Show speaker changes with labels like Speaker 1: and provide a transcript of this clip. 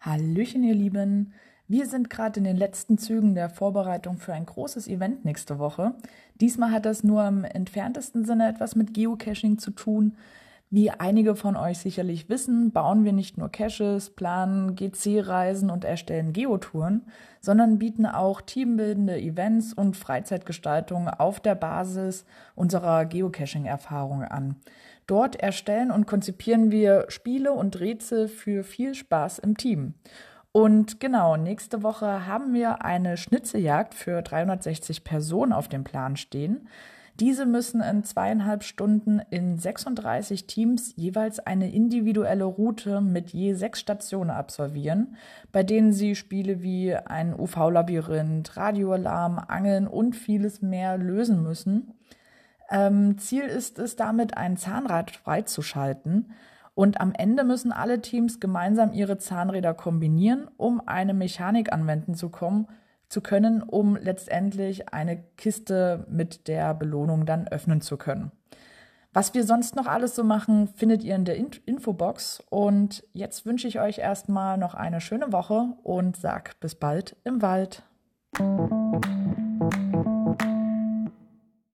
Speaker 1: Hallöchen, ihr Lieben. Wir sind gerade in den letzten Zügen der Vorbereitung für ein großes Event nächste Woche. Diesmal hat das nur im entferntesten Sinne etwas mit Geocaching zu tun. Wie einige von euch sicherlich wissen, bauen wir nicht nur Caches, planen GC-Reisen und erstellen Geotouren, sondern bieten auch teambildende Events und Freizeitgestaltung auf der Basis unserer Geocaching-Erfahrung an. Dort erstellen und konzipieren wir Spiele und Rätsel für viel Spaß im Team. Und genau, nächste Woche haben wir eine Schnitzeljagd für 360 Personen auf dem Plan stehen. Diese müssen in zweieinhalb Stunden in 36 Teams jeweils eine individuelle Route mit je sechs Stationen absolvieren, bei denen sie Spiele wie ein UV-Labyrinth, Radioalarm, Angeln und vieles mehr lösen müssen. Ähm, Ziel ist es damit, ein Zahnrad freizuschalten. Und am Ende müssen alle Teams gemeinsam ihre Zahnräder kombinieren, um eine Mechanik anwenden zu kommen, zu können, um letztendlich eine Kiste mit der Belohnung dann öffnen zu können. Was wir sonst noch alles so machen, findet ihr in der Infobox. Und jetzt wünsche ich euch erstmal noch eine schöne Woche und sag bis bald im Wald.